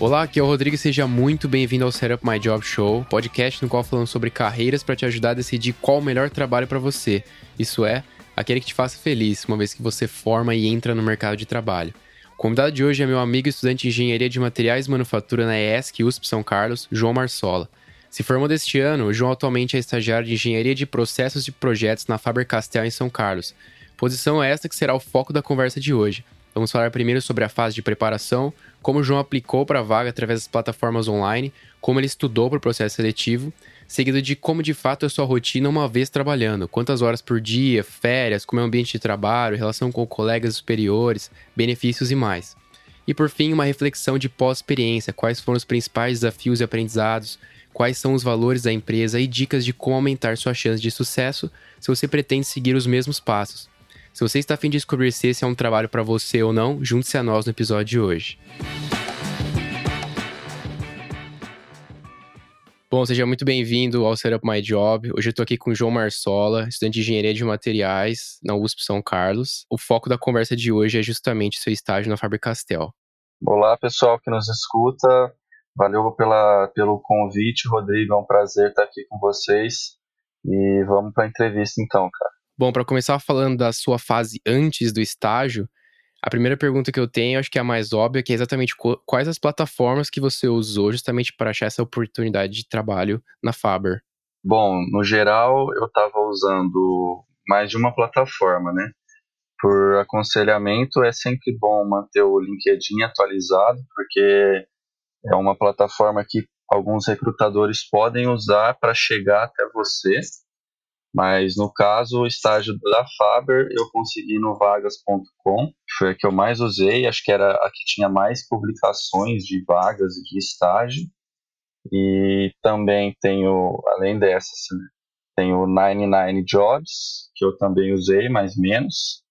Olá, aqui é o Rodrigo e seja muito bem-vindo ao Setup My Job Show, podcast no qual falamos sobre carreiras para te ajudar a decidir qual o melhor trabalho para você. Isso é, aquele que te faça feliz, uma vez que você forma e entra no mercado de trabalho. O convidado de hoje é meu amigo estudante de Engenharia de Materiais e Manufatura na ESC USP São Carlos, João Marsola. Se formou deste ano, o João atualmente é estagiário de Engenharia de Processos e Projetos na Faber-Castell em São Carlos. Posição esta que será o foco da conversa de hoje. Vamos falar primeiro sobre a fase de preparação, como o João aplicou para a vaga através das plataformas online, como ele estudou para o processo seletivo, seguido de como de fato é sua rotina uma vez trabalhando, quantas horas por dia, férias, como é o ambiente de trabalho, relação com colegas superiores, benefícios e mais. E por fim, uma reflexão de pós-experiência, quais foram os principais desafios e aprendizados, quais são os valores da empresa e dicas de como aumentar sua chance de sucesso se você pretende seguir os mesmos passos. Se você está afim de descobrir se esse é um trabalho para você ou não, junte-se a nós no episódio de hoje. Bom, seja muito bem-vindo ao Setup My Job. Hoje eu estou aqui com o João Marsola, estudante de Engenharia de Materiais na USP São Carlos. O foco da conversa de hoje é justamente seu estágio na Faber-Castell. Olá, pessoal que nos escuta. Valeu pela, pelo convite, Rodrigo. É um prazer estar aqui com vocês. E vamos para a entrevista então, cara. Bom, para começar falando da sua fase antes do estágio, a primeira pergunta que eu tenho, acho que é a mais óbvia, que é exatamente quais as plataformas que você usou justamente para achar essa oportunidade de trabalho na Faber? Bom, no geral, eu estava usando mais de uma plataforma, né? Por aconselhamento, é sempre bom manter o LinkedIn atualizado, porque é uma plataforma que alguns recrutadores podem usar para chegar até você mas no caso, o estágio da Faber eu consegui no vagas.com, foi a que eu mais usei, acho que era a que tinha mais publicações de vagas de estágio. E também tenho, além dessas, né, tenho 99 Jobs, que eu também usei, mais menos,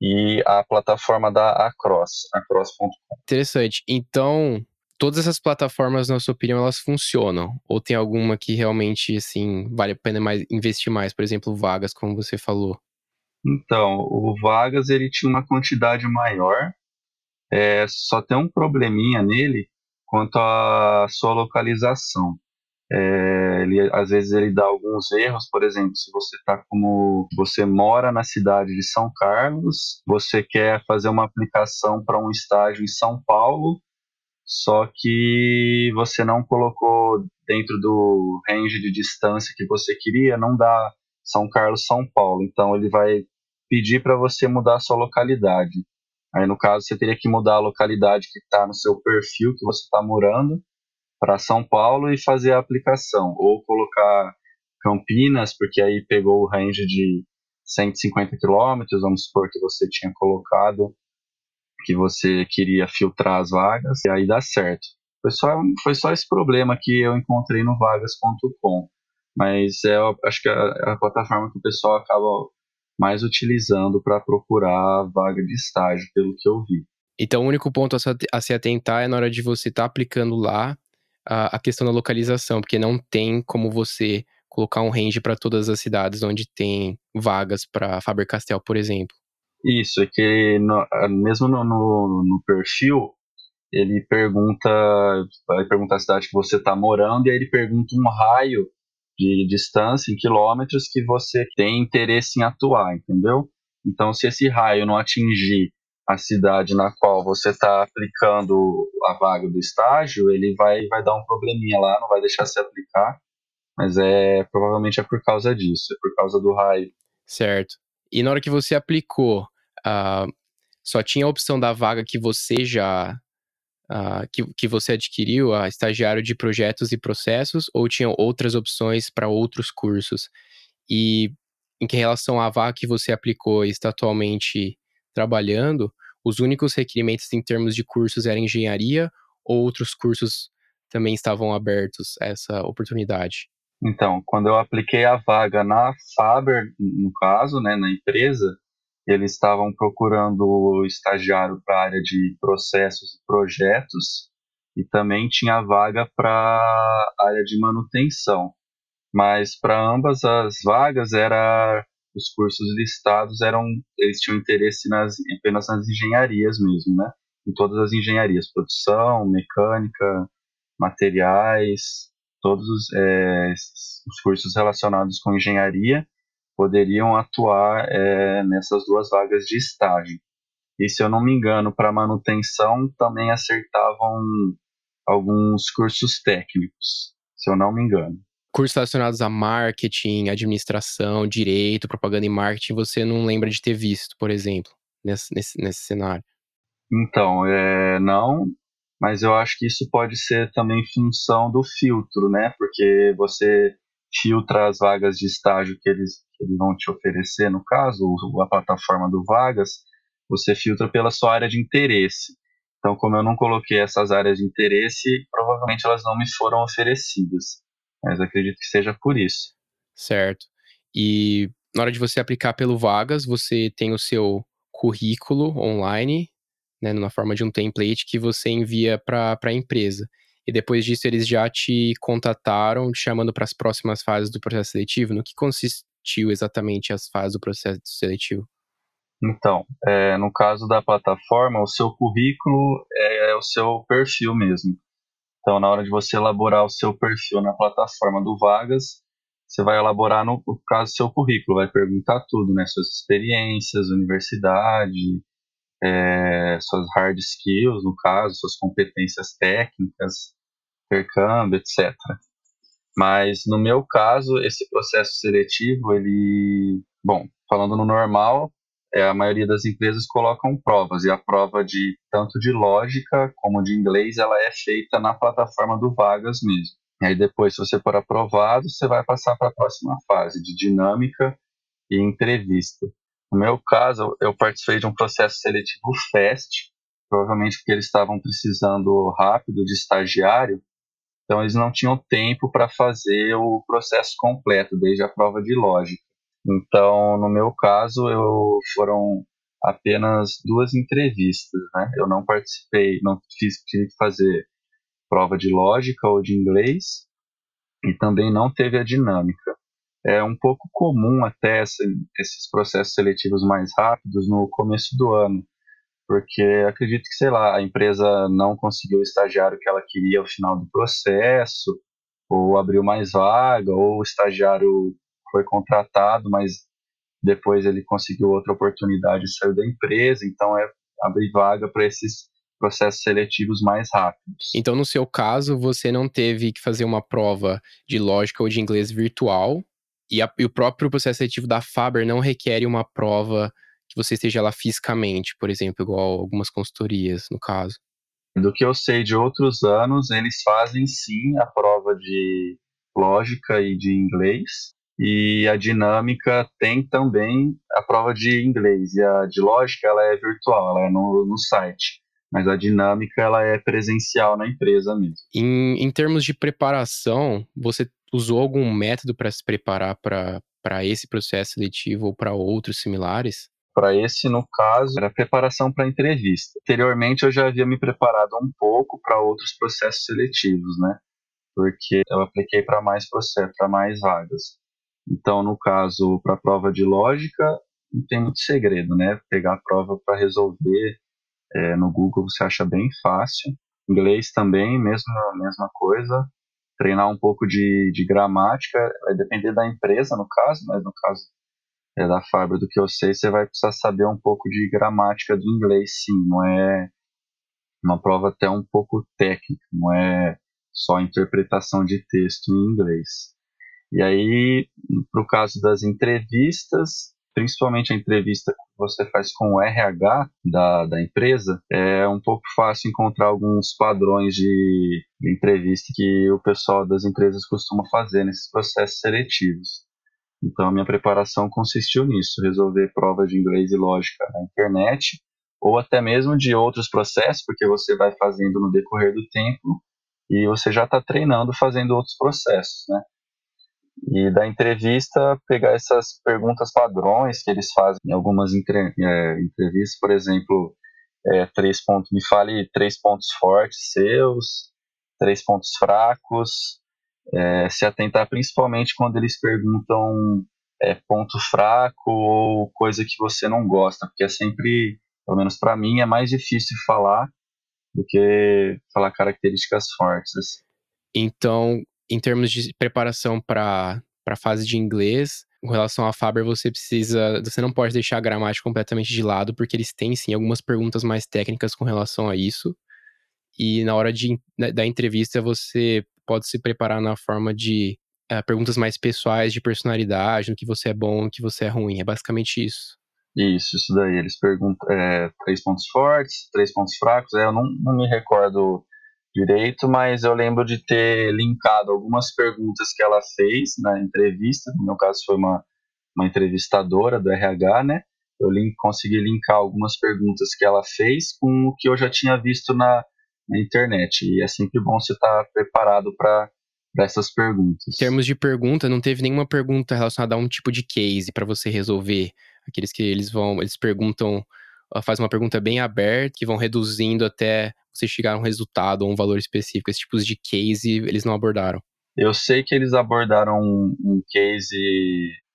e a plataforma da Across, across.com. Interessante. Então, todas essas plataformas, na sua opinião, elas funcionam? Ou tem alguma que realmente, assim, vale a pena mais investir mais? Por exemplo, vagas, como você falou. Então, o Vagas, ele tinha uma quantidade maior, é, só tem um probleminha nele quanto à sua localização. É, ele, às vezes ele dá alguns erros, por exemplo, se você tá como você mora na cidade de São Carlos, você quer fazer uma aplicação para um estágio em São Paulo, só que você não colocou dentro do range de distância que você queria, não dá São Carlos, São Paulo. Então ele vai pedir para você mudar a sua localidade. Aí no caso você teria que mudar a localidade que está no seu perfil que você está morando para São Paulo e fazer a aplicação, ou colocar Campinas, porque aí pegou o range de 150 quilômetros, vamos supor que você tinha colocado que você queria filtrar as vagas, e aí dá certo. Foi só, foi só esse problema que eu encontrei no vagas.com, mas é, acho que é a, a plataforma que o pessoal acaba mais utilizando para procurar vaga de estágio, pelo que eu vi. Então, o único ponto a se atentar é na hora de você estar tá aplicando lá a, a, questão da localização, porque não tem como você colocar um range para todas as cidades onde tem vagas para Faber-Castell, por exemplo. Isso, é que no, mesmo no, no, no, perfil, ele pergunta, vai perguntar a cidade que você está morando e aí ele pergunta um raio de distância em quilômetros que você tem interesse em atuar, entendeu? Então, se esse raio não atingir a cidade na qual você está aplicando a vaga do estágio, ele vai, vai dar um probleminha lá, não vai deixar se aplicar, mas é provavelmente é por causa disso, é por causa do raio. Certo. E na hora que você aplicou, uh, só tinha a opção da vaga que você já. Uh, que, que você adquiriu, a estagiário de projetos e processos, ou tinham outras opções para outros cursos? E em relação à vaga que você aplicou e está atualmente trabalhando, os únicos requerimentos em termos de cursos eram engenharia ou outros cursos também estavam abertos a essa oportunidade? Então, quando eu apliquei a vaga na Faber, no caso, né, na empresa, eles estavam procurando estagiário para a área de processos e projetos e também tinha vaga para área de manutenção. Mas para ambas as vagas era os cursos listados eram eles tinham interesse nas, apenas nas engenharias mesmo, né? em todas as engenharias, produção, mecânica, materiais, todos os, é, os cursos relacionados com engenharia poderiam atuar é, nessas duas vagas de estágio. E se eu não me engano, para manutenção também acertavam alguns cursos técnicos, se eu não me engano. Cursos relacionados a marketing, administração, direito, propaganda e marketing, você não lembra de ter visto, por exemplo, nesse, nesse, nesse cenário? Então, é, não, mas eu acho que isso pode ser também função do filtro, né? Porque você filtra as vagas de estágio que eles, que eles vão te oferecer, no caso, a plataforma do Vagas, você filtra pela sua área de interesse. Então, como eu não coloquei essas áreas de interesse, provavelmente elas não me foram oferecidas. Mas acredito que seja por isso. Certo. E na hora de você aplicar pelo Vagas, você tem o seu currículo online, né, na forma de um template que você envia para a empresa. E depois disso, eles já te contataram, te chamando para as próximas fases do processo seletivo. No que consistiu exatamente as fases do processo seletivo? Então, é, no caso da plataforma, o seu currículo é, é, o seu perfil mesmo. Então, na hora de você elaborar o seu perfil na plataforma do Vagas, você vai elaborar, no, no caso, seu currículo, vai perguntar tudo, né? Suas experiências, universidade, é, suas hard skills, no caso, suas competências técnicas, intercâmbio, etc. Mas, no meu caso, esse processo seletivo, ele... Bom, falando no normal, é, a maioria das empresas colocam provas e a prova de tanto de lógica como de inglês ela é feita na plataforma do Vagas mesmo. E aí depois, se você for aprovado, você vai passar para a próxima fase de dinâmica e entrevista. No meu caso, eu participei de um processo seletivo FAST, provavelmente porque eles estavam precisando rápido de estagiário, então eles não tinham tempo para fazer o processo completo, desde a prova de lógica. Então, no meu caso, eu foram apenas duas entrevistas, né? Eu não participei, não fiz, tive que fazer prova de lógica ou de inglês e também não teve a dinâmica. É um pouco comum até esses processos seletivos mais rápidos no começo do ano, porque acredito que, sei lá, a empresa não conseguiu o estagiário que ela queria ao final do processo, ou abriu mais vaga, ou o estagiário foi contratado, mas depois ele conseguiu outra oportunidade e saiu da empresa, então é abrir vaga para esses processos seletivos mais rápidos. Então, no seu caso, você não teve que fazer uma prova de lógica ou de inglês virtual, e, a, e o próprio processo seletivo da Faber não requer uma prova que você esteja lá fisicamente, por exemplo, igual algumas consultorias, no caso. Do que eu sei de outros anos, eles fazem sim a prova de lógica e de inglês, e a dinâmica tem também a prova de inglês e a de lógica ela é virtual, ela é no, no site, mas a dinâmica ela é presencial na empresa mesmo. Em, em termos de preparação, você usou algum método para se preparar para esse processo seletivo ou para outros similares? Para esse, no caso, era preparação para entrevista. Anteriormente, eu já havia me preparado um pouco para outros processos seletivos, né? Porque eu apliquei para mais processos, para mais vagas. Então, no caso, para a prova de lógica, não tem muito segredo, né? Pegar a prova para resolver é, no Google você acha bem fácil. Inglês também, mesmo mesma coisa. Treinar um pouco de, de gramática, vai depender da empresa, no caso, mas no caso é, da Fábio, do que eu sei, você vai precisar saber um pouco de gramática do inglês, sim. Não é uma prova até um pouco técnica, não é só interpretação de texto em inglês. E aí, para o caso das entrevistas, principalmente a entrevista que você faz com o RH da, da empresa, é um pouco fácil encontrar alguns padrões de, de entrevista que o pessoal das empresas costuma fazer nesses processos seletivos. Então, a minha preparação consistiu nisso, resolver provas de inglês e lógica na internet, ou até mesmo de outros processos, porque você vai fazendo no decorrer do tempo e você já está treinando fazendo outros processos, né? E da entrevista pegar essas perguntas padrões que eles fazem em algumas entre, é, entrevistas, por exemplo, é, três pontos, me fale três pontos fortes seus, três pontos fracos, é, se atentar principalmente quando eles perguntam é, ponto fraco ou coisa que você não gosta, porque é sempre pelo menos para mim, é mais difícil falar do que falar características fortes. Então, em termos de preparação para a fase de inglês, com relação à Faber, você precisa. Você não pode deixar a gramática completamente de lado, porque eles têm sim algumas perguntas mais técnicas com relação a isso. E na hora de, da entrevista, você pode se preparar na forma de uh, perguntas mais pessoais, de personalidade, no que você é bom, no que você é ruim. É basicamente isso. Isso, isso daí. Eles perguntam é, três pontos fortes, três pontos fracos. É, eu não, não me recordo direito, mas eu lembro de ter linkado algumas perguntas que ela fez na entrevista. No meu caso, foi uma, uma entrevistadora do RH, né? Eu link, consegui linkar algumas perguntas que ela fez com o que eu já tinha visto na, na internet. E é sempre bom você estar preparado para essas perguntas. Em termos de pergunta, não teve nenhuma pergunta relacionada a um tipo de case para você resolver. Aqueles que eles vão, eles perguntam, faz uma pergunta bem aberta, que vão reduzindo até você chegar a um resultado ou um valor específico. Esses tipos de case eles não abordaram. Eu sei que eles abordaram um, um case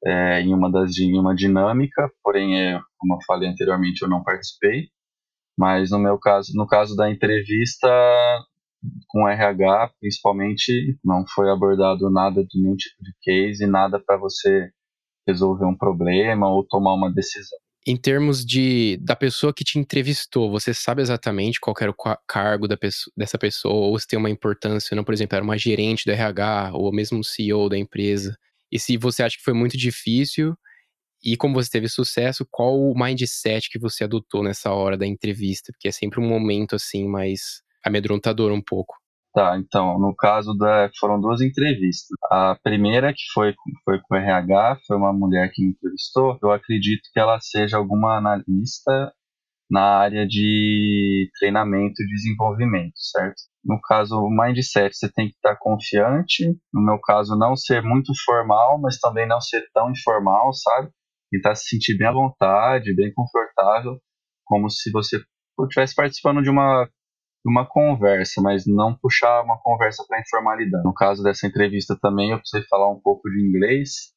é, em uma das em uma dinâmica, porém, é, como eu falei anteriormente, eu não participei. Mas no meu caso, no caso da entrevista com RH, principalmente, não foi abordado nada de nenhum tipo de case, nada para você resolver um problema ou tomar uma decisão. Em termos de da pessoa que te entrevistou, você sabe exatamente qual era o cargo da pessoa, dessa pessoa, ou se tem uma importância, não, por exemplo, era uma gerente do RH, ou mesmo um CEO da empresa. E se você acha que foi muito difícil, e como você teve sucesso, qual o mindset que você adotou nessa hora da entrevista? Porque é sempre um momento assim mais amedrontador um pouco. Tá, então, no caso da. Foram duas entrevistas. A primeira, que foi, foi com o RH, foi uma mulher que me entrevistou. Eu acredito que ela seja alguma analista na área de treinamento e desenvolvimento, certo? No caso, o mindset, você tem que estar confiante. No meu caso, não ser muito formal, mas também não ser tão informal, sabe? Tentar se sentir bem à vontade, bem confortável, como se você estivesse participando de uma uma conversa, mas não puxar uma conversa para informalidade. No caso dessa entrevista também, eu precisei falar um pouco de inglês.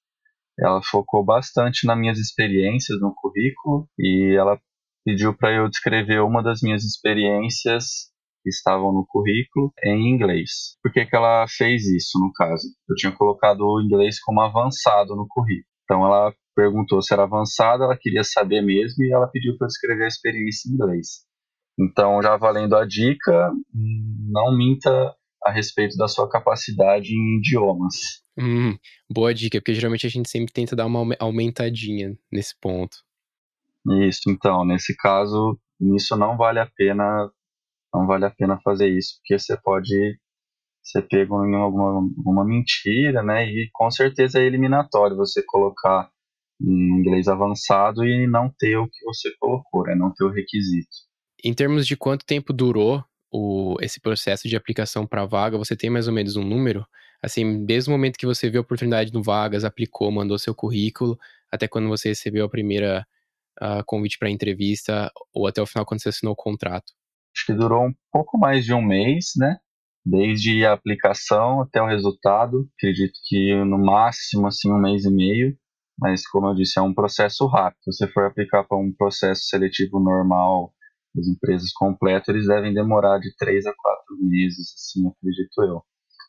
Ela focou bastante nas minhas experiências no currículo e ela pediu para eu descrever uma das minhas experiências que estavam no currículo em inglês. Por que, que ela fez isso, no caso? Eu tinha colocado o inglês como avançado no currículo. Então ela perguntou se era avançado, ela queria saber mesmo e ela pediu para eu descrever a experiência em inglês. Então, já valendo a dica, não minta a respeito da sua capacidade em idiomas. Hum, boa dica, porque geralmente a gente sempre tenta dar uma aumentadinha nesse ponto. Isso, então, nesse caso, nisso não vale a pena, não vale a pena fazer isso, porque você pode ser pego em alguma, alguma mentira, né? E com certeza é eliminatório você colocar em inglês avançado e não ter o que você colocou, né? Não ter o requisito. Em termos de quanto tempo durou o, esse processo de aplicação para vaga, você tem mais ou menos um número? Assim, desde o momento que você viu a oportunidade no Vagas, aplicou, mandou seu currículo, até quando você recebeu a primeira uh, convite para entrevista, ou até o final quando você assinou o contrato? Acho que durou um pouco mais de um mês, né? Desde a aplicação até o resultado. Acredito que no máximo assim um mês e meio. Mas como eu disse, é um processo rápido. Se você for aplicar para um processo seletivo normal as empresas completas, eles devem demorar de três a quatro meses, assim, acredito eu.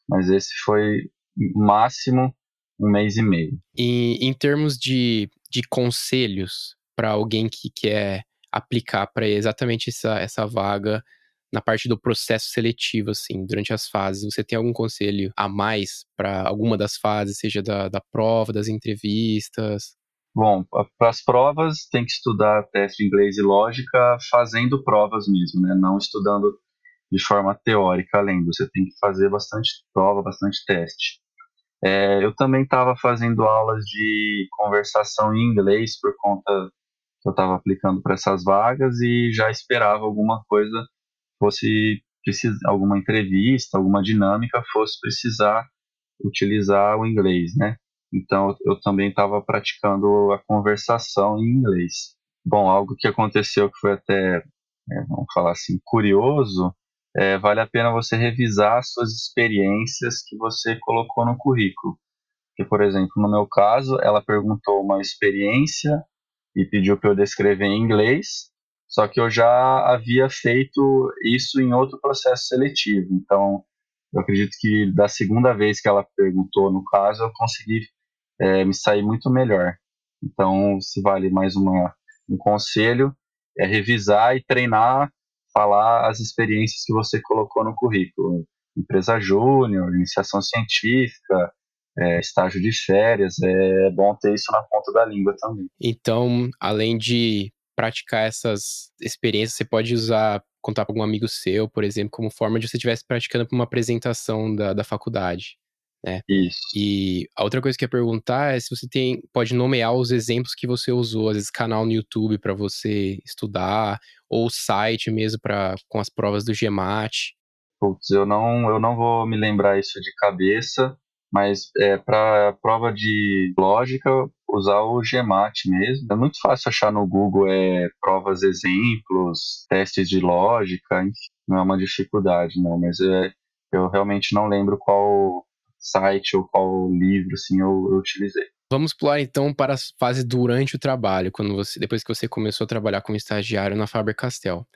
Mas esse foi máximo um mês e meio. E em termos de, de conselhos para alguém que quer aplicar para exatamente essa, essa vaga na parte do processo seletivo, assim, durante as fases, você tem algum conselho a mais para alguma das fases, seja da, da prova, das entrevistas? Bom, para as provas tem que estudar teste de inglês e lógica fazendo provas mesmo, né? Não estudando de forma teórica além. Você tem que fazer bastante prova, bastante teste. É, eu também estava fazendo aulas de conversação em inglês por conta que eu estava aplicando para essas vagas e já esperava alguma coisa fosse alguma entrevista, alguma dinâmica fosse precisar utilizar o inglês, né? Então eu também estava praticando a conversação em inglês. Bom, algo que aconteceu que foi até, é, vamos falar assim, curioso, é, vale a pena você revisar suas experiências que você colocou no currículo. Porque, por exemplo, no meu caso, ela perguntou uma experiência e pediu para eu descrever em inglês, Só que eu já havia feito isso em outro processo seletivo. Então, eu acredito que da segunda vez que ela perguntou, no caso, eu consegui é, me sair muito melhor. Então, se vale mais uma, um conselho, é revisar e treinar, falar as experiências que você colocou no currículo. Empresa júnior, iniciação científica, é, estágio de férias, é bom ter isso na ponta da língua também. Então, além de praticar essas experiências, você pode usar, contar para algum amigo seu, por exemplo, como forma de você estivesse praticando para uma apresentação da, da faculdade. Né? Isso. E a outra coisa que eu ia perguntar é se você tem, pode nomear os exemplos que você usou, às vezes canal no YouTube para você estudar, ou site mesmo para com as provas do GMAT. Putz, eu não, eu não vou me lembrar isso de cabeça, mas é, para prova de lógica, usar o GMAT mesmo. É muito fácil achar no Google é, provas exemplos, testes de lógica, enfim, não é uma dificuldade, não, mas é, eu realmente não lembro qual site ou qual livro assim eu, eu utilizei. Vamos pular então para a fase durante o trabalho, quando você, depois que você começou a trabalhar como estagiário na Faber-Castell.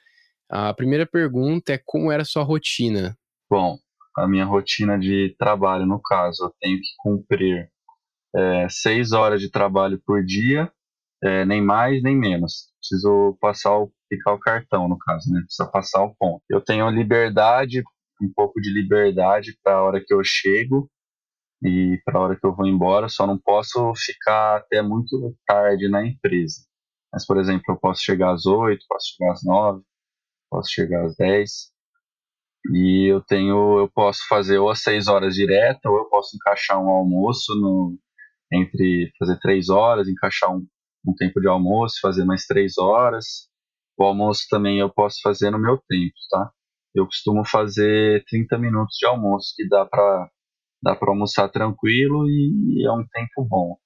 A primeira pergunta é como era a sua rotina? Bom, a minha rotina de trabalho, no caso, eu tenho que cumprir é, seis horas de trabalho por dia, é, nem mais nem menos. Preciso passar o, picar o cartão, no caso, né? Precisa passar o ponto. Eu tenho liberdade, um pouco de liberdade para a hora que eu chego e para a hora que eu vou embora, só não posso ficar até muito tarde na empresa. Mas, por exemplo, eu posso chegar às oito, posso chegar às nove, posso chegar às dez e eu tenho, eu posso fazer ou às seis horas direta, ou eu posso encaixar um almoço no, entre fazer três horas, encaixar um, um tempo de almoço, fazer mais três horas. O almoço também eu posso fazer no meu tempo, tá? Eu costumo fazer 30 minutos de almoço, que dá para dá almoçar tranquilo e, e é um tempo bom.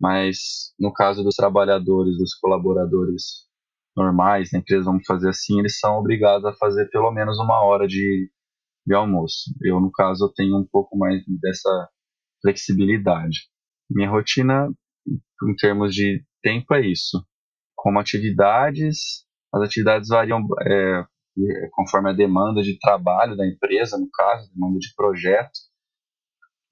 Mas no caso dos trabalhadores, dos colaboradores normais na empresa, vamos fazer assim, eles são obrigados a fazer pelo menos uma hora de, de almoço. Eu, no caso, eu tenho um pouco mais dessa flexibilidade. Minha rotina, em termos de tempo, é isso. Como atividades, as atividades variam é, conforme a demanda de trabalho da empresa, no caso, demanda de projeto.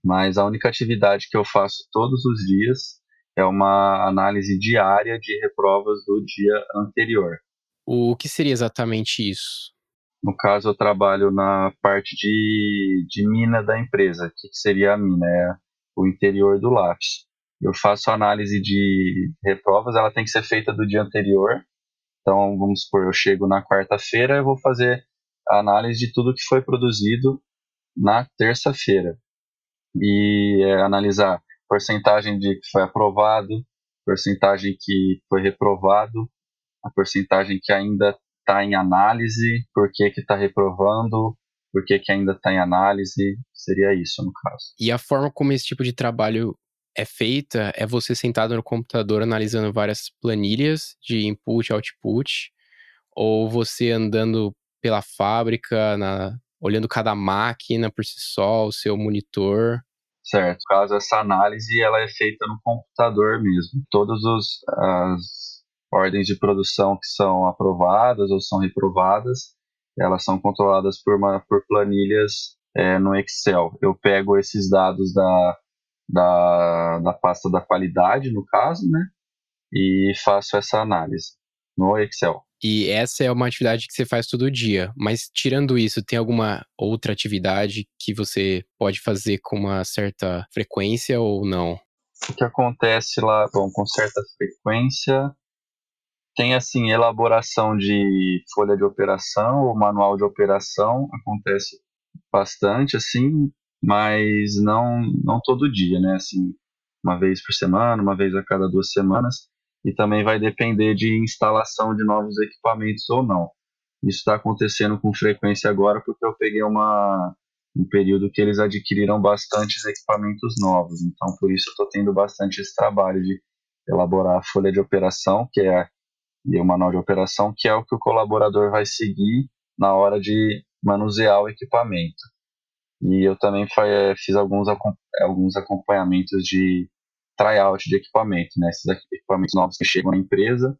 Mas a única atividade que eu faço todos os dias é uma análise diária de reprovas do dia anterior. O que seria exatamente isso? No caso, eu trabalho na parte de, de mina da empresa. O que, seria a mina? É o interior do lápis. Eu faço análise de reprovas, ela tem que ser feita do dia anterior. Então, vamos supor, eu chego na quarta-feira, eu vou fazer a análise de tudo que foi produzido na terça-feira. E é, analisar porcentagem de que foi aprovado, porcentagem que foi reprovado, a porcentagem que ainda está em análise, por que está reprovando, por que, que ainda está em análise, seria isso no caso. E a forma como esse tipo de trabalho é feita é você sentado no computador analisando várias planilhas de input e output, ou você andando pela fábrica, na, olhando cada máquina por si só, o seu monitor, Certo. No caso, essa análise ela é feita no computador mesmo. Todas as ordens de produção que são aprovadas ou são reprovadas, elas são controladas por, uma, por planilhas é, no Excel. Eu pego esses dados da, da, da pasta da qualidade, no caso, né? E faço essa análise no Excel. E essa é uma atividade que você faz todo dia. Mas tirando isso, tem alguma outra atividade que você pode fazer com uma certa frequência ou não? O que acontece lá, bom, com certa frequência, tem assim elaboração de folha de operação ou manual de operação, acontece bastante assim, mas não não todo dia, né? Assim, uma vez por semana, uma vez a cada duas semanas e também vai depender de instalação de novos equipamentos ou não. Isso está acontecendo com frequência agora porque eu peguei uma, um período que eles adquiriram bastantes equipamentos novos, então por isso eu estou tendo bastante esse trabalho de elaborar a folha de operação, que é e o manual de operação, que é o que o colaborador vai seguir na hora de manusear o equipamento. E eu também fiz alguns, alguns acompanhamentos de tryout de equipamento, né? Esses equipamentos novos que chegam na empresa,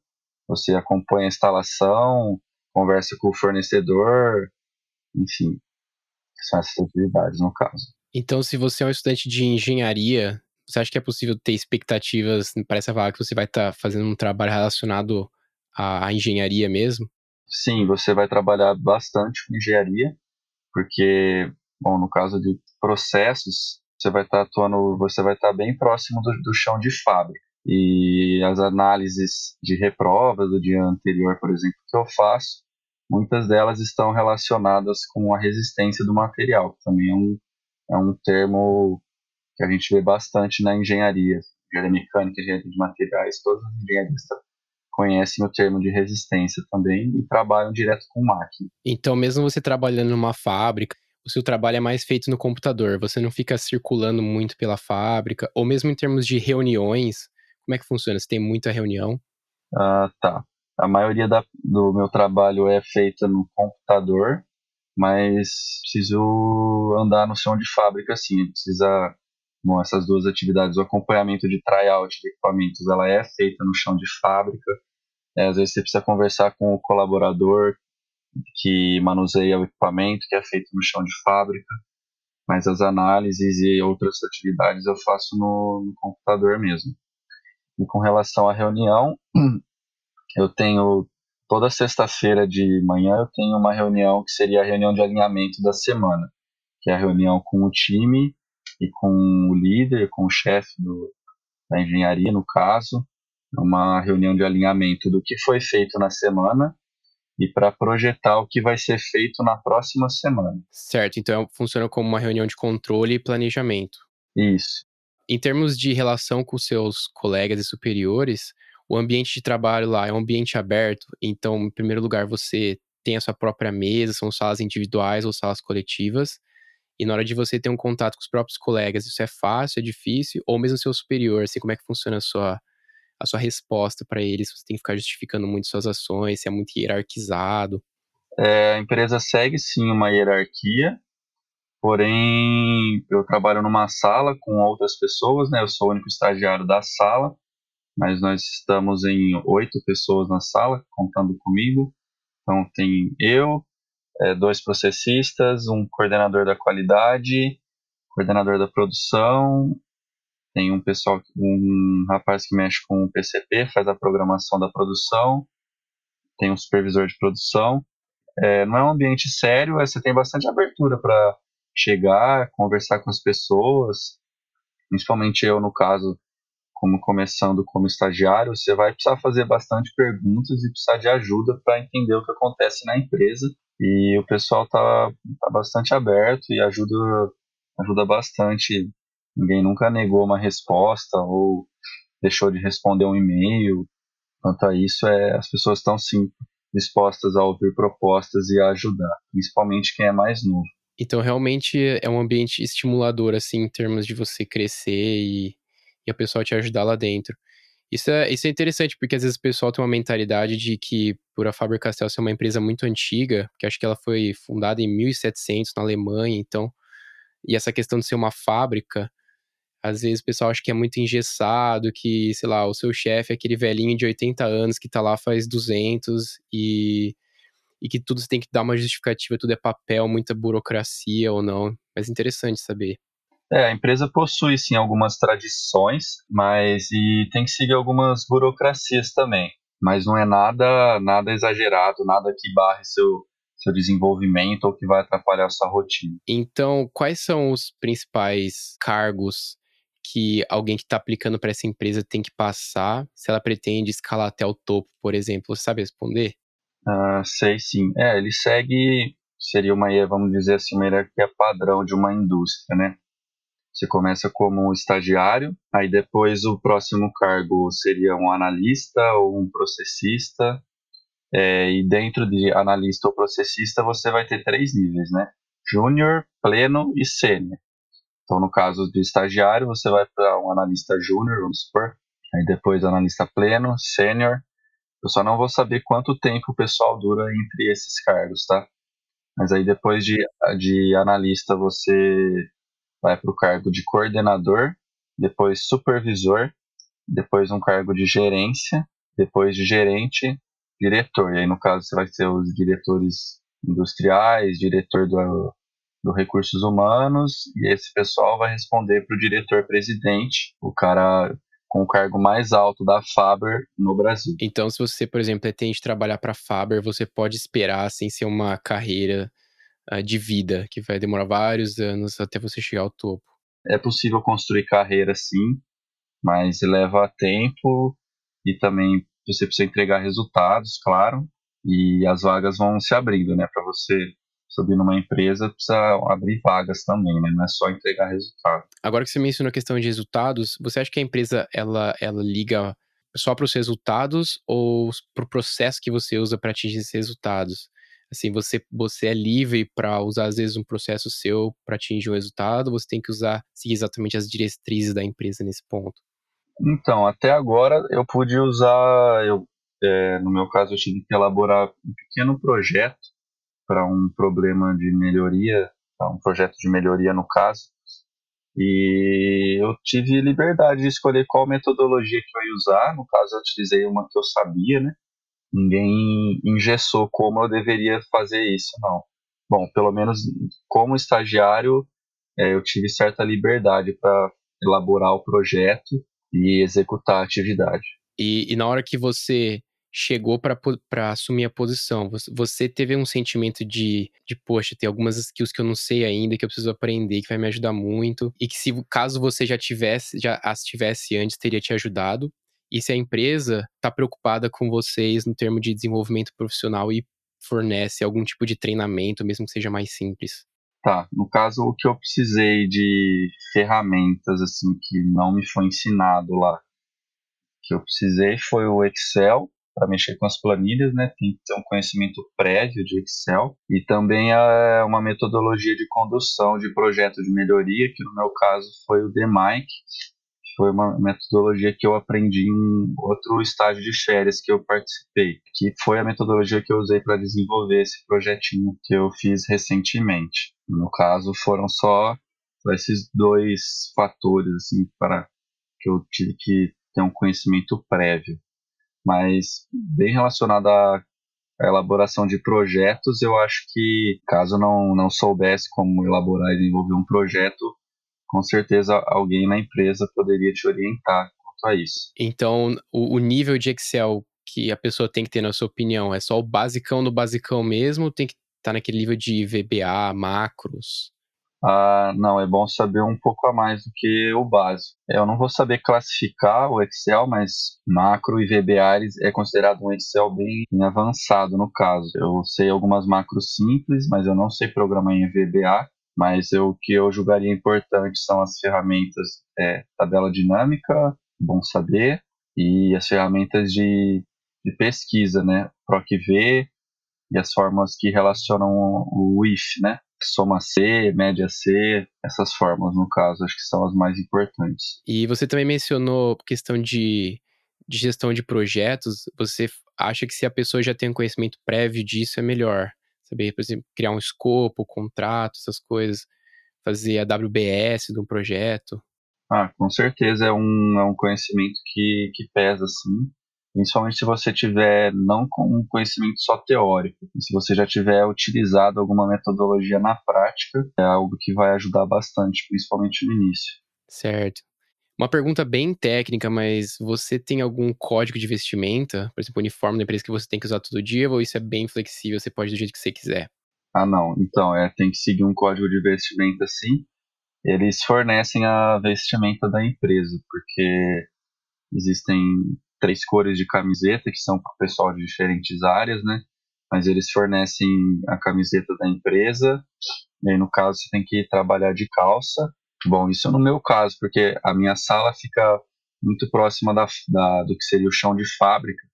Você acompanha a instalação, conversa com o fornecedor, enfim, são essas atividades no caso. Então, se você é um estudante de engenharia, você acha que é possível ter expectativas para essa vaga que você vai estar tá fazendo um trabalho relacionado à, à engenharia mesmo? Sim, você vai trabalhar bastante com engenharia, porque, bom, no caso de processos, você vai estar tá atuando, você vai estar tá bem próximo do, do chão de fábrica. E as análises de reprova do dia anterior, por exemplo, que eu faço, muitas delas estão relacionadas com a resistência do material, que também é um, é um termo que a gente vê bastante na engenharia, engenharia mecânica, engenharia de materiais, todas as engenharias conhecem o termo de resistência também e trabalham direto com máquina. Então, mesmo você trabalhando numa fábrica, o seu trabalho é mais feito no computador, você não fica circulando muito pela fábrica, ou mesmo em termos de reuniões, como é que funciona? Você tem muita reunião? Ah, tá. A maioria da, do meu trabalho é feita no computador, mas preciso andar no chão de fábrica, assim, precisa Bom, essas duas atividades, o acompanhamento de tryout de equipamentos, ela é feita no chão de fábrica. É, às vezes você precisa conversar com o colaborador que manuseia o equipamento, que é feito no chão de fábrica. Mas as análises e outras atividades eu faço no, no computador mesmo. E com relação à reunião, eu tenho toda sexta-feira de manhã eu tenho uma reunião que seria a reunião de alinhamento da semana, que é a reunião com o time e com o líder, com o chefe da engenharia, no caso, uma reunião de alinhamento do que foi feito na semana e para projetar o que vai ser feito na próxima semana. Certo, então funciona como uma reunião de controle e planejamento. Isso. Em termos de relação com seus colegas e superiores, o ambiente de trabalho lá é um ambiente aberto, então, em primeiro lugar, você tem a sua própria mesa, são salas individuais ou salas coletivas, e na hora de você ter um contato com os próprios colegas, isso é fácil, é difícil, ou mesmo seu superior, assim, como é que funciona a sua, a sua resposta para eles? Você tem que ficar justificando muito suas ações, se é muito hierarquizado. É, a empresa segue sim uma hierarquia, Porém, eu trabalho numa sala com outras pessoas, né? Eu sou o único estagiário da sala, mas nós estamos em oito pessoas na sala, contando comigo. Então, tem eu, é, dois processistas, um coordenador da qualidade, coordenador da produção, tem um pessoal, um rapaz que mexe com o PCP, faz a programação da produção, tem um supervisor de produção. É, não é um ambiente sério, você tem bastante abertura para chegar, conversar com as pessoas, principalmente eu, no caso, como começando como estagiário, você vai precisar fazer bastante perguntas e precisar de ajuda para entender o que acontece na empresa. E o pessoal tá, tá bastante aberto e ajuda, ajuda bastante. Ninguém nunca negou uma resposta ou deixou de responder um e-mail. Quanto a isso, é, as pessoas estão sim dispostas a ouvir propostas e a ajudar, principalmente quem é mais novo. Então, realmente é um ambiente estimulador, assim, em termos de você crescer e, e a pessoa te ajudar lá dentro. Isso é, isso é interessante, porque às vezes o pessoal tem uma mentalidade de que, por a Faber-Castell ser uma empresa muito antiga, que acho que ela foi fundada em 1700 na Alemanha, então, e essa questão de ser uma fábrica, às vezes o pessoal acha que é muito engessado, que, sei lá, o seu chefe é aquele velhinho de 80 anos que tá lá faz 200 e e que tudo você tem que dar uma justificativa, tudo é papel, muita burocracia ou não. Mas interessante saber. É, a empresa possui sim algumas tradições, mas e tem que seguir algumas burocracias também. Mas não é nada nada exagerado, nada que barre seu seu desenvolvimento ou que vai atrapalhar a sua rotina. Então, quais são os principais cargos que alguém que está aplicando para essa empresa tem que passar se ela pretende escalar até o topo, por exemplo? Você sabe responder? Uh, sei sim. É, ele segue, seria uma, vamos dizer assim, uma hierarquia padrão de uma indústria, né? Você começa como estagiário, aí depois o próximo cargo seria um analista ou um processista, é, e dentro de analista ou processista você vai ter três níveis, né? Júnior, pleno e sênior. Então, no caso de estagiário, você vai para um analista júnior, vamos supor, aí depois analista pleno, sênior, eu só não vou saber quanto tempo o pessoal dura entre esses cargos, tá? Mas aí depois de, de analista você vai para o cargo de coordenador, depois supervisor, depois um cargo de gerência, depois de gerente, diretor. E aí, no caso, você vai ter os diretores industriais, diretor do, do recursos humanos, e esse pessoal vai responder para o diretor-presidente, o cara com o cargo mais alto da Faber no Brasil. Então, se você, por exemplo, pretende trabalhar para a Faber, você pode esperar sem ser uma carreira uh, de vida, que vai demorar vários anos até você chegar ao topo. É possível construir carreira sim, mas leva tempo e também você precisa entregar resultados, claro, e as vagas vão se abrindo, né? Para você subir numa empresa, precisa abrir vagas também, né? Não é só entregar resultado. Agora que você mencionou a questão de resultados, você acha que a empresa ela, ela liga só para os resultados ou para o processo que você usa para atingir esses resultados? Assim, você, você é livre para usar, às vezes, um processo seu para atingir um resultado, você tem que usar, seguir exatamente as diretrizes da empresa nesse ponto. Então, até agora eu pude usar, eu, é, no meu caso, eu tive que elaborar um pequeno projeto para um problema de melhoria, um projeto de melhoria no caso, e eu tive liberdade de escolher qual metodologia que eu ia usar. No caso, eu utilizei uma que eu sabia, né? Ninguém engessou como eu deveria fazer isso, não. Bom, pelo menos como estagiário, é, eu tive certa liberdade para elaborar o projeto e executar a atividade. E, e na hora que você chegou para assumir a posição, você, teve um sentimento de, de, poxa, tem algumas skills que eu não sei ainda, que eu preciso aprender, que vai me ajudar muito, e que se caso você já tivesse, já as tivesse antes, teria te ajudado. E se a empresa está preocupada com vocês no termo de desenvolvimento profissional e fornece algum tipo de treinamento, mesmo que seja mais simples. Tá, no caso, o que eu precisei de ferramentas, assim, que não me foi ensinado lá, que eu precisei foi o Excel, para mexer com as planilhas, né? Tem que ter um conhecimento prévio de Excel e também é uma metodologia de condução de projeto de melhoria, que no meu caso foi o DMIC, que foi uma metodologia que eu aprendi em outro estágio de férias que eu participei, que foi a metodologia que eu usei para desenvolver esse projetinho que eu fiz recentemente. No caso, foram só esses dois fatores assim para que eu tive que ter um conhecimento prévio mas bem relacionado à elaboração de projetos, eu acho que caso não, não soubesse como elaborar e desenvolver um projeto, com certeza alguém na empresa poderia te orientar quanto a isso. Então, o, o nível de Excel que a pessoa tem que ter, na sua opinião, é só o basicão do basicão mesmo? Tem que estar tá naquele nível de VBA, macros? Ah, não, é bom saber um pouco a mais do que o básico. Eu não vou saber classificar o Excel, mas macro e VBA é considerado um Excel bem avançado no caso. Eu sei algumas macros simples, mas eu não sei programar em VBA. Mas eu, o que eu julgaria importante são as ferramentas é, tabela dinâmica, bom saber, e as ferramentas de, de pesquisa, né? PROC-V e as formas que relacionam o IF, né? Soma C, média C, essas formas, no caso, acho que são as mais importantes. E você também mencionou questão de, de gestão de projetos. Você acha que se a pessoa já tem um conhecimento prévio disso, é melhor? Saber, por exemplo, criar um escopo, contrato, essas coisas, fazer a WBS de um projeto? Ah, com certeza é um, é um conhecimento que, que pesa, sim principalmente se você tiver não com um conhecimento só teórico, se você já tiver utilizado alguma metodologia na prática, é algo que vai ajudar bastante, principalmente no início. Certo. Uma pergunta bem técnica, mas você tem algum código de vestimenta, por exemplo, uniforme da empresa que você tem que usar todo dia, ou isso é bem flexível, você pode do jeito que você quiser? Ah, não. Então, é, tem que seguir um código de vestimenta sim. Eles fornecem a vestimenta da empresa, porque existem três cores de camiseta, que são para o pessoal de diferentes áreas, né? Mas eles fornecem a camiseta da empresa, e aí no caso você tem que trabalhar de calça. Bom, isso no meu caso, porque a minha sala fica muito próxima da, da, do que seria o chão de fábrica,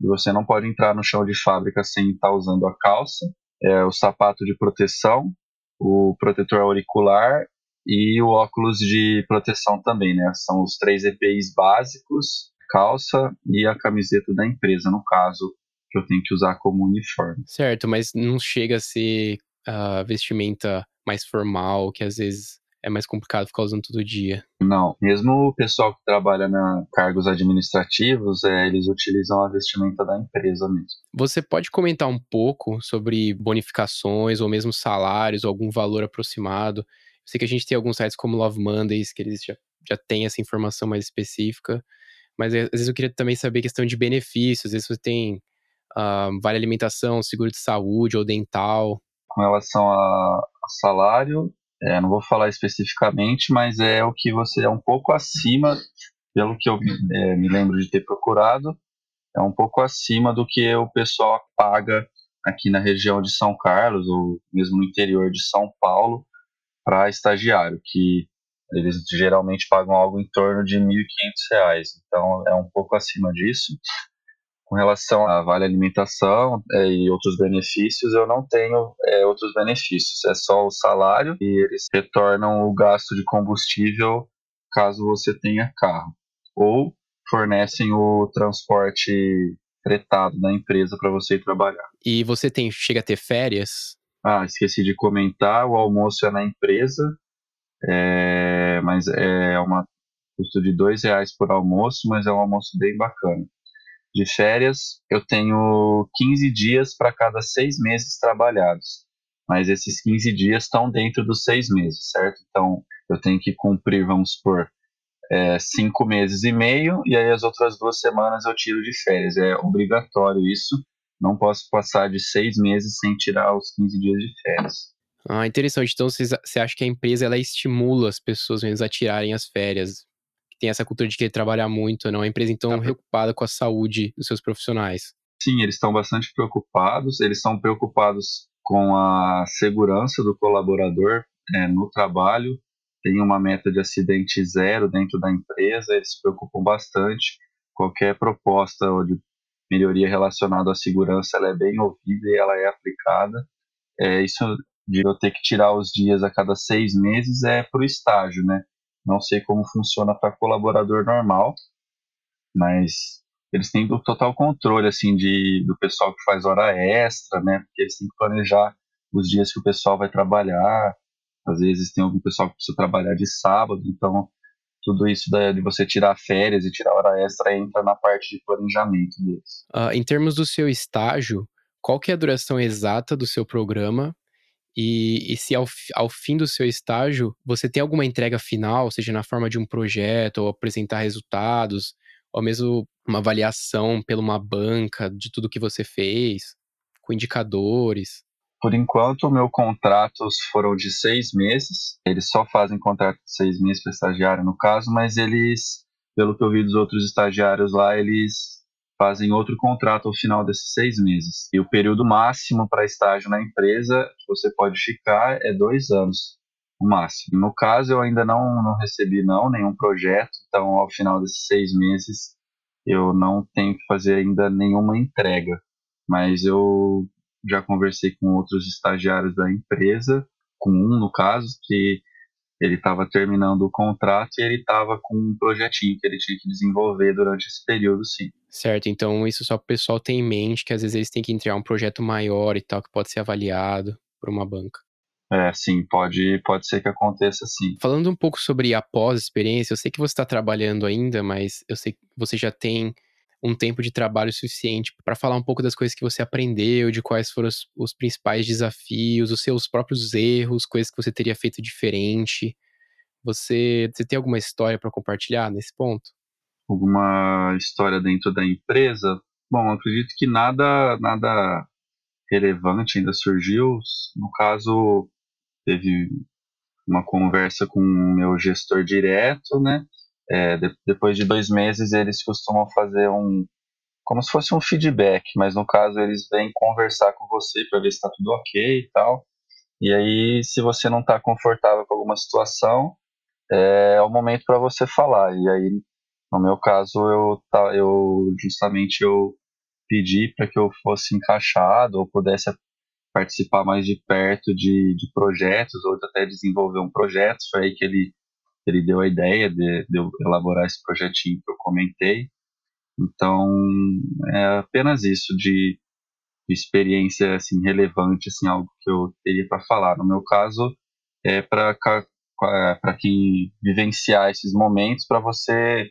e você não pode entrar no chão de fábrica sem estar usando a calça, é, o sapato de proteção, o protetor auricular e o óculos de proteção também, né? São os três EPIs básicos calça e a camiseta da empresa, no caso, que eu tenho que usar como uniforme. Certo, mas não chega a ser a vestimenta mais formal, que às vezes é mais complicado ficar usando todo dia? Não, mesmo o pessoal que trabalha na cargos administrativos, é, eles utilizam a vestimenta da empresa mesmo. Você pode comentar um pouco sobre bonificações ou mesmo salários, ou algum valor aproximado? Eu sei que a gente tem alguns sites como Love Mondays, que eles já, já têm essa informação mais específica, mas às vezes eu queria também saber questão de benefícios, às vezes você tem uh, vale alimentação, seguro de saúde ou dental. Com relação a, a salário, é, não vou falar especificamente, mas é o que você é um pouco acima, pelo que eu é, me lembro de ter procurado, é um pouco acima do que o pessoal paga aqui na região de São Carlos, ou mesmo no interior de São Paulo, para estagiário, que eles geralmente pagam algo em torno de R$ 1.500. Então é um pouco acima disso. Com relação a vale alimentação é, e outros benefícios, eu não tenho é, outros benefícios. É só o salário e eles retornam o gasto de combustível caso você tenha carro. Ou fornecem o transporte fretado da empresa para você ir trabalhar. E você tem chega a ter férias? Ah, esqueci de comentar, o almoço é na empresa, é, mas é uma custo de dois reais por almoço, mas é um almoço bem bacana de férias, eu tenho 15 dias para cada seis meses trabalhados. Mas esses 15 dias estão dentro dos seis meses, certo? Então, eu tenho que cumprir, vamos supor, é, cinco meses e meio, e aí as outras duas semanas eu tiro de férias. É obrigatório isso. Não posso passar de seis meses sem tirar os 15 dias de férias. Ah, interessante. Então, você acha que a empresa ela estimula as pessoas mesmo a tirarem as férias? tem essa cultura de querer trabalhar muito, não? A empresa, então, tá preocupada com a saúde dos seus profissionais. Sim, eles estão bastante preocupados. Eles estão preocupados com a segurança do colaborador é, no trabalho. Tem uma meta de acidente zero dentro da empresa. Eles se preocupam bastante. Qualquer proposta de melhoria relacionada à segurança ela é bem ouvida e ela é aplicada. É, isso de eu ter que tirar os dias a cada seis meses é para o estágio, né? Não sei como funciona para colaborador normal, mas eles têm o total controle assim de do pessoal que faz hora extra, né? Porque eles têm que planejar os dias que o pessoal vai trabalhar. Às vezes tem algum pessoal que precisa trabalhar de sábado, então tudo isso de você tirar férias e tirar hora extra entra na parte de planejamento deles. Uh, em termos do seu estágio, qual que é a duração exata do seu programa e, e se ao, ao, fim do seu estágio você tem alguma entrega final, seja na forma de um projeto, ou apresentar resultados, ou mesmo uma avaliação pela uma banca de tudo que você fez, com indicadores? Por enquanto, meu contratos foram de seis meses. Eles só fazem contrato de seis meses para estagiário, no caso, mas eles, pelo que eu vi dos outros estagiários lá, eles fazem outro contrato ao final desses seis meses. E o período máximo para estágio na empresa que você pode ficar é dois anos, o máximo. No caso, eu ainda não, não recebi não nenhum projeto, então ao final desses seis meses eu não tenho que fazer ainda nenhuma entrega. Mas eu já conversei com outros estagiários da empresa, com um no caso, que ele estava terminando o contrato e ele estava com um projetinho que ele tinha que desenvolver durante esse período, sim. Certo, então isso só o pessoal tem em mente que às vezes eles têm que entregar um projeto maior e tal, que pode ser avaliado por uma banca. É, sim, pode, pode ser que aconteça sim. Falando um pouco sobre a pós-experiência, eu sei que você está trabalhando ainda, mas eu sei que você já tem um tempo de trabalho suficiente para falar um pouco das coisas que você aprendeu, de quais foram os, os principais desafios, os seus próprios erros, coisas que você teria feito diferente. Você, você tem alguma história para compartilhar nesse ponto? Alguma história dentro da empresa? Bom, acredito que nada, nada relevante ainda surgiu. No caso, teve uma conversa com o meu gestor direto, né? É, de, depois de dois meses, eles costumam fazer um. como se fosse um feedback, mas no caso, eles vêm conversar com você para ver se está tudo ok e tal. E aí, se você não está confortável com alguma situação, é, é o momento para você falar. E aí, no meu caso, eu, eu justamente eu pedi para que eu fosse encaixado ou pudesse participar mais de perto de, de projetos ou até desenvolver um projeto. Foi aí que ele ele deu a ideia de, de eu elaborar esse projetinho que eu comentei. Então, é apenas isso de, de experiência assim relevante, assim algo que eu teria para falar. No meu caso, é para para quem vivenciar esses momentos, para você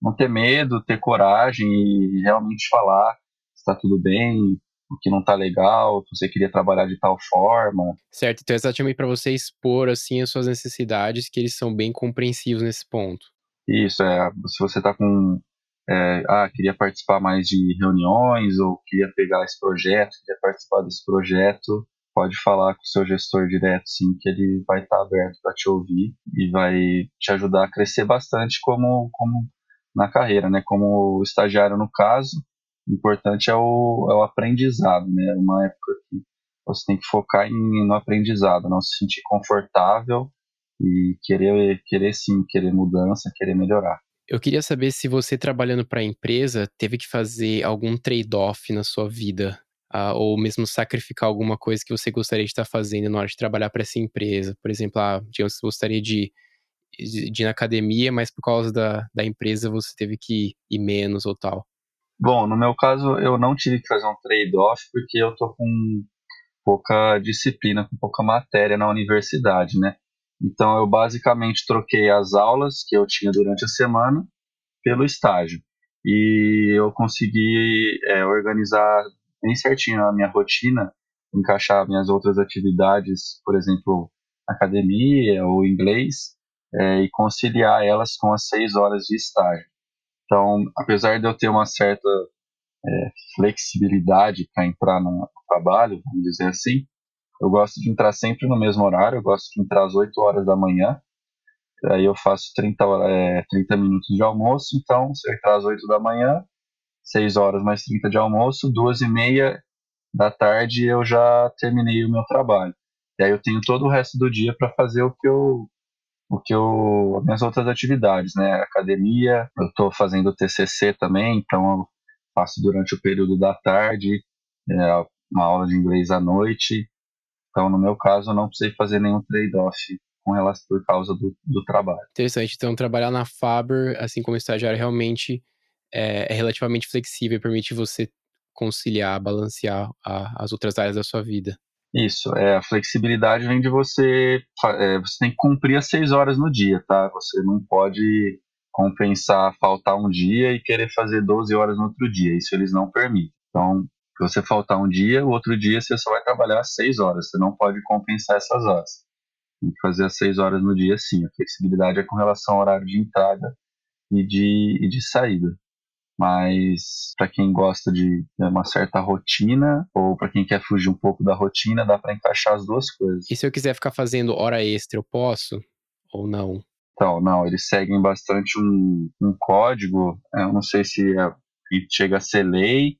não ter medo, ter coragem e realmente falar está tudo bem, o que não está legal, se você queria trabalhar de tal forma. Certo, então é exatamente para você expor assim as suas necessidades, que eles são bem compreensivos nesse ponto. Isso, é, se você está com é, ah, queria participar mais de reuniões ou queria pegar esse projeto, queria participar desse projeto, pode falar com o seu gestor direto, sim, que ele vai estar tá aberto para te ouvir e vai te ajudar a crescer bastante como, como na carreira, né? Como estagiário no caso, importante é o, é o aprendizado, né? Uma época que você tem que focar em, no aprendizado, não se sentir confortável e querer, querer sim, querer mudança, querer melhorar. Eu queria saber se você trabalhando para a empresa teve que fazer algum trade-off na sua vida, uh, ou mesmo sacrificar alguma coisa que você gostaria de estar fazendo na hora de trabalhar para essa empresa. Por exemplo, ah, digamos, você gostaria de, de, de ir na academia, mas por causa da, da empresa você teve que ir menos ou tal. Bom, no meu caso, eu não tive que fazer um trade-off porque eu tô com pouca disciplina, com pouca matéria na universidade, né? Então, eu basicamente troquei as aulas que eu tinha durante a semana pelo estágio. E eu consegui é, organizar bem certinho a minha rotina, encaixar minhas outras atividades, por exemplo, academia ou inglês, é, e conciliar elas com as seis horas de estágio. Então, apesar de eu ter uma certa é, flexibilidade para entrar no trabalho, vamos dizer assim, eu gosto de entrar sempre no mesmo horário, eu gosto de entrar às 8 horas da manhã, aí eu faço 30, é, 30 minutos de almoço, então se eu entrar às 8 da manhã, 6 horas mais 30 de almoço, 2 e meia da tarde eu já terminei o meu trabalho. E aí eu tenho todo o resto do dia para fazer o que eu o que eu as minhas outras atividades, né? Academia, eu estou fazendo TCC também, então eu faço durante o período da tarde, é, uma aula de inglês à noite. Então, no meu caso, eu não precisei fazer nenhum trade-off com relação por causa do, do trabalho. Interessante. Então, trabalhar na Faber, assim como estagiário, realmente é, é relativamente flexível e permite você conciliar, balancear a, as outras áreas da sua vida. Isso, é, a flexibilidade vem de você, é, você tem que cumprir as seis horas no dia, tá? Você não pode compensar faltar um dia e querer fazer 12 horas no outro dia, isso eles não permitem. Então, se você faltar um dia, o outro dia você só vai trabalhar seis horas, você não pode compensar essas horas. Tem que fazer as seis horas no dia sim, a flexibilidade é com relação ao horário de entrada e de, e de saída mas para quem gosta de uma certa rotina ou para quem quer fugir um pouco da rotina, dá para encaixar as duas coisas. E se eu quiser ficar fazendo hora extra, eu posso ou não? Então, não, eles seguem bastante um, um código, eu não sei se é, chega a ser lei,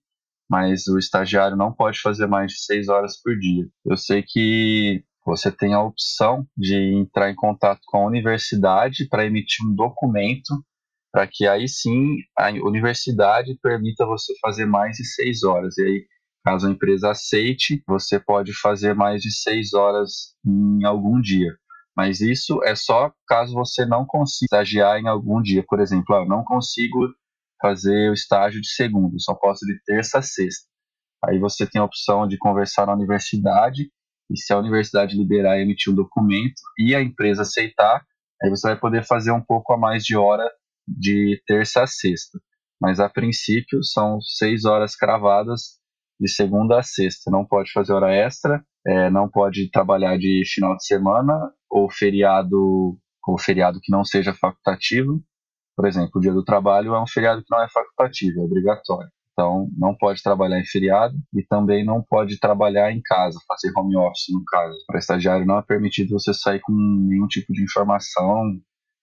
mas o estagiário não pode fazer mais de seis horas por dia. Eu sei que você tem a opção de entrar em contato com a universidade para emitir um documento para que aí sim a universidade permita você fazer mais de seis horas. E aí, caso a empresa aceite, você pode fazer mais de seis horas em algum dia. Mas isso é só caso você não consiga estagiar em algum dia. Por exemplo, ah, eu não consigo fazer o estágio de segunda, só posso de terça a sexta. Aí você tem a opção de conversar na universidade e se a universidade liberar e emitir um documento e a empresa aceitar, aí você vai poder fazer um pouco a mais de hora de terça a sexta. Mas a princípio são seis horas cravadas de segunda a sexta. Não pode fazer hora extra, é, não pode trabalhar de final de semana ou feriado ou feriado que não seja facultativo. Por exemplo, o dia do trabalho é um feriado que não é facultativo, é obrigatório. Então, não pode trabalhar em feriado e também não pode trabalhar em casa, fazer home office no caso. Para estagiário não é permitido você sair com nenhum tipo de informação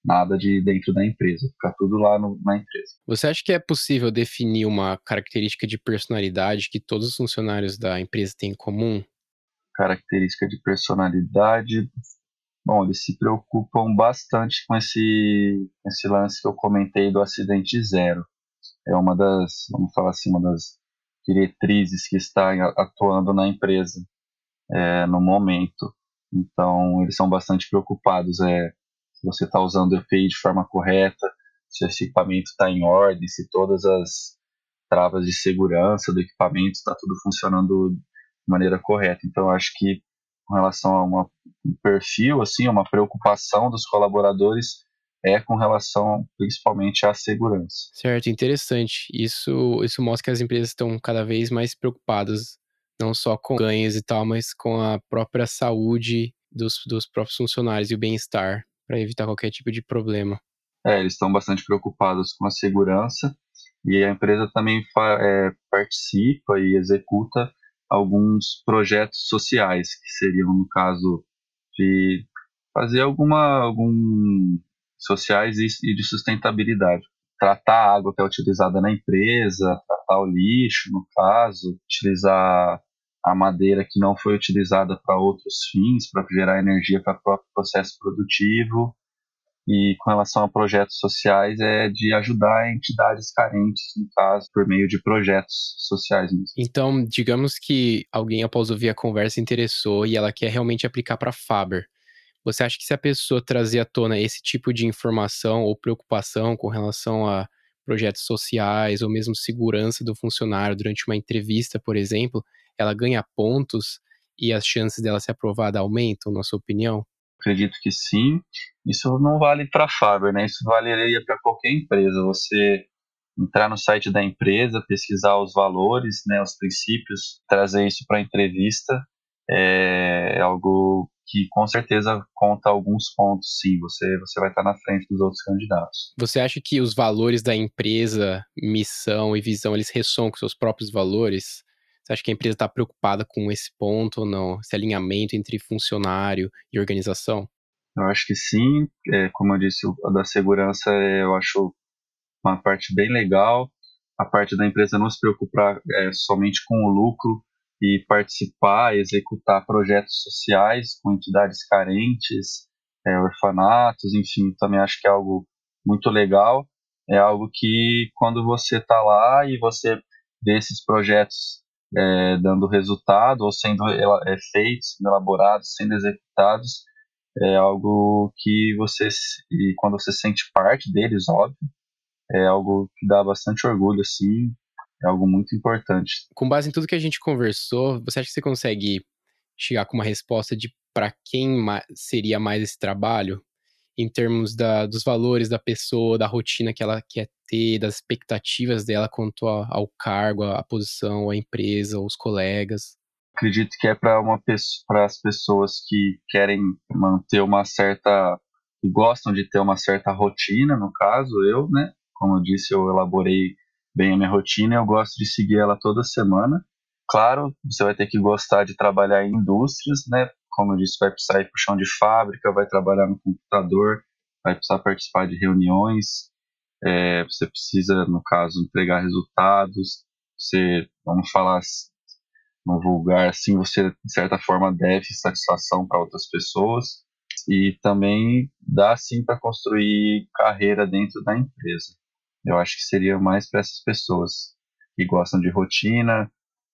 nada de dentro da empresa, ficar tudo lá no, na empresa. Você acha que é possível definir uma característica de personalidade que todos os funcionários da empresa têm em comum? Característica de personalidade. Bom, eles se preocupam bastante com esse, esse lance que eu comentei do acidente zero. É uma das, vamos falar assim, uma das diretrizes que está atuando na empresa é, no momento. Então, eles são bastante preocupados. É, se você está usando o EPI de forma correta, se esse equipamento está em ordem, se todas as travas de segurança do equipamento está tudo funcionando de maneira correta. Então, acho que com relação a uma, um perfil, assim, uma preocupação dos colaboradores é com relação principalmente à segurança. Certo, interessante. Isso, isso mostra que as empresas estão cada vez mais preocupadas, não só com ganhos e tal, mas com a própria saúde dos, dos próprios funcionários e o bem-estar, para evitar qualquer tipo de problema. É, eles estão bastante preocupados com a segurança e a empresa também é, participa e executa alguns projetos sociais, que seriam, no caso, de fazer alguma, algum sociais e de sustentabilidade. Tratar a água que é utilizada na empresa, tratar o lixo, no caso, utilizar a madeira que não foi utilizada para outros fins, para gerar energia para o próprio processo produtivo. E com relação a projetos sociais, é de ajudar entidades carentes, no caso, por meio de projetos sociais mesmo. Então, digamos que alguém, após ouvir a conversa, interessou e ela quer realmente aplicar para Faber. Você acha que se a pessoa trazer à tona esse tipo de informação ou preocupação com relação a projetos sociais ou mesmo segurança do funcionário durante uma entrevista, por exemplo, ela ganha pontos e as chances dela ser aprovada aumentam, na sua opinião? Acredito que sim. Isso não vale para a Faber, né? Isso valeria para qualquer empresa. Você entrar no site da empresa, pesquisar os valores, né, os princípios, trazer isso para a entrevista é algo que com certeza conta alguns pontos, sim. Você, você vai estar na frente dos outros candidatos. Você acha que os valores da empresa, missão e visão, eles ressoam com seus próprios valores? Você acha que a empresa está preocupada com esse ponto ou não? Esse alinhamento entre funcionário e organização? Eu acho que sim. É, como eu disse, a da segurança eu acho uma parte bem legal. A parte da empresa não se preocupar é, somente com o lucro e participar, executar projetos sociais com entidades carentes, é, orfanatos, enfim, também acho que é algo muito legal. É algo que quando você está lá e você vê esses projetos é, dando resultado ou sendo é, feitos, sendo elaborados, sendo executados, é algo que você, e quando você sente parte deles, óbvio, é algo que dá bastante orgulho, assim, é algo muito importante. Com base em tudo que a gente conversou, você acha que você consegue chegar com uma resposta de para quem seria mais esse trabalho? Em termos da, dos valores da pessoa, da rotina que ela quer ter, das expectativas dela quanto a, ao cargo, à posição, à empresa, aos colegas? Acredito que é para as pessoas que querem manter uma certa que gostam de ter uma certa rotina, no caso, eu, né? Como eu disse, eu elaborei bem a minha rotina, eu gosto de seguir ela toda semana. Claro, você vai ter que gostar de trabalhar em indústrias, né? Como eu disse, vai precisar ir para o chão de fábrica, vai trabalhar no computador, vai precisar participar de reuniões, é, você precisa, no caso, entregar resultados, você, vamos falar no vulgar assim, você de certa forma deve satisfação para outras pessoas e também dá sim para construir carreira dentro da empresa. Eu acho que seria mais para essas pessoas que gostam de rotina,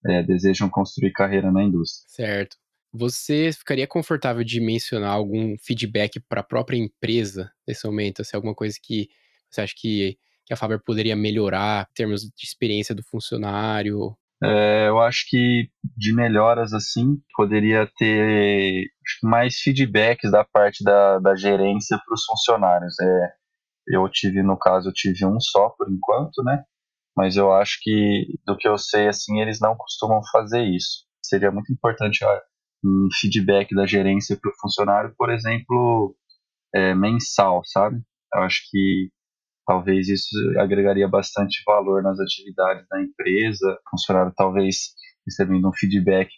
é, desejam construir carreira na indústria. Certo. Você ficaria confortável de mencionar algum feedback para a própria empresa nesse momento? Se é alguma coisa que você acha que, que a Faber poderia melhorar em termos de experiência do funcionário? É, eu acho que de melhoras assim poderia ter mais feedbacks da parte da, da gerência para os funcionários. É, eu tive, no caso, eu tive um só por enquanto, né? Mas eu acho que, do que eu sei, assim, eles não costumam fazer isso. Seria muito importante ó, um feedback da gerência para o funcionário, por exemplo, é, mensal, sabe? Eu acho que talvez isso agregaria bastante valor nas atividades da empresa. Funcionário talvez recebendo um feedback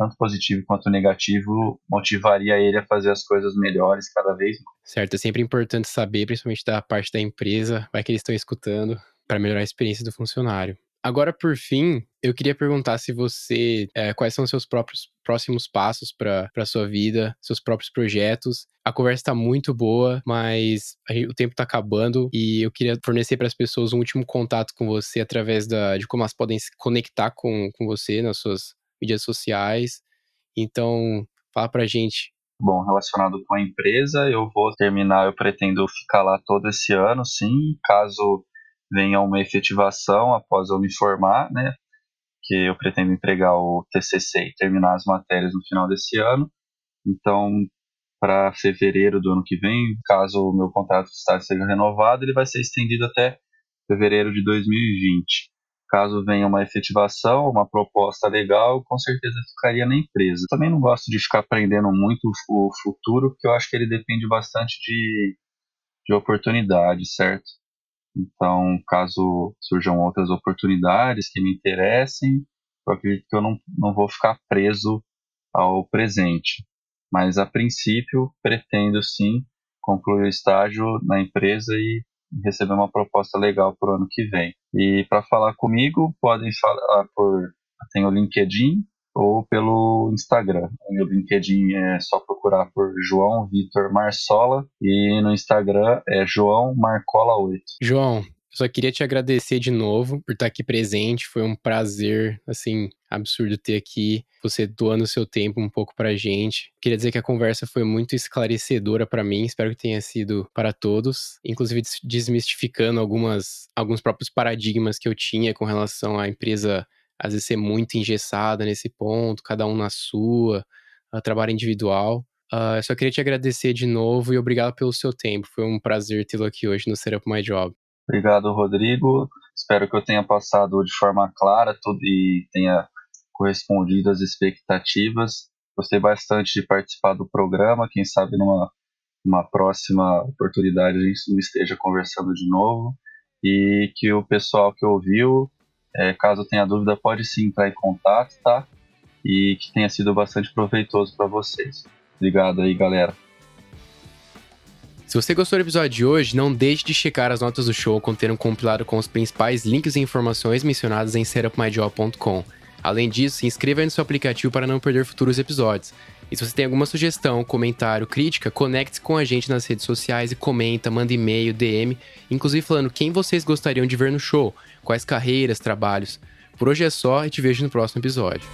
tanto positivo quanto negativo, motivaria ele a fazer as coisas melhores cada vez. Certo, é sempre importante saber, principalmente da parte da empresa, vai que eles estão escutando, para melhorar a experiência do funcionário. Agora, por fim, eu queria perguntar se você. É, quais são os seus próprios próximos passos para a sua vida, seus próprios projetos. A conversa está muito boa, mas o tempo está acabando e eu queria fornecer para as pessoas um último contato com você através da, de como elas podem se conectar com, com você nas suas mídias sociais. Então, fala pra gente. Bom, relacionado com a empresa, eu vou terminar, eu pretendo ficar lá todo esse ano, sim, caso venha uma efetivação após eu me formar, né? Que eu pretendo entregar o TCC e terminar as matérias no final desse ano. Então, para fevereiro do ano que vem, caso o meu contrato de estágio seja renovado, ele vai ser estendido até fevereiro de 2020. Caso venha uma efetivação, uma proposta legal, com certeza ficaria na empresa. Também não gosto de ficar aprendendo muito o futuro, porque eu acho que ele depende bastante de, de oportunidade, certo? Então, caso surjam outras oportunidades que me interessem, eu acredito que eu não, não vou ficar preso ao presente. Mas, a princípio, pretendo sim concluir o estágio na empresa e receber uma proposta legal para o ano que vem. E para falar comigo, podem falar por. Tem o LinkedIn ou pelo Instagram. O meu LinkedIn é só procurar por João Vitor Marsola e no Instagram é João Marcola 8. João, só queria te agradecer de novo por estar aqui presente. Foi um prazer, assim, absurdo ter aqui você doando seu tempo um pouco pra gente. Queria dizer que a conversa foi muito esclarecedora para mim, espero que tenha sido para todos, inclusive desmistificando algumas alguns próprios paradigmas que eu tinha com relação à empresa às vezes ser muito engessada nesse ponto, cada um na sua, trabalho individual. Uh, eu só queria te agradecer de novo e obrigado pelo seu tempo. Foi um prazer tê-lo aqui hoje no Setup My Job. Obrigado, Rodrigo. Espero que eu tenha passado de forma clara tudo e tenha correspondido às expectativas. Gostei bastante de participar do programa. Quem sabe numa, numa próxima oportunidade a gente não esteja conversando de novo. E que o pessoal que ouviu, é, caso tenha dúvida, pode sim entrar em contato, tá? E que tenha sido bastante proveitoso para vocês. Obrigado aí, galera. Se você gostou do episódio de hoje, não deixe de checar as notas do show contendo um compilado com os principais links e informações mencionadas em setupmyjob.com. Além disso, se inscreva no seu aplicativo para não perder futuros episódios. E se você tem alguma sugestão, comentário, crítica, conecte-se com a gente nas redes sociais e comenta, manda e-mail, DM, inclusive falando quem vocês gostariam de ver no show, quais carreiras, trabalhos. Por hoje é só e te vejo no próximo episódio.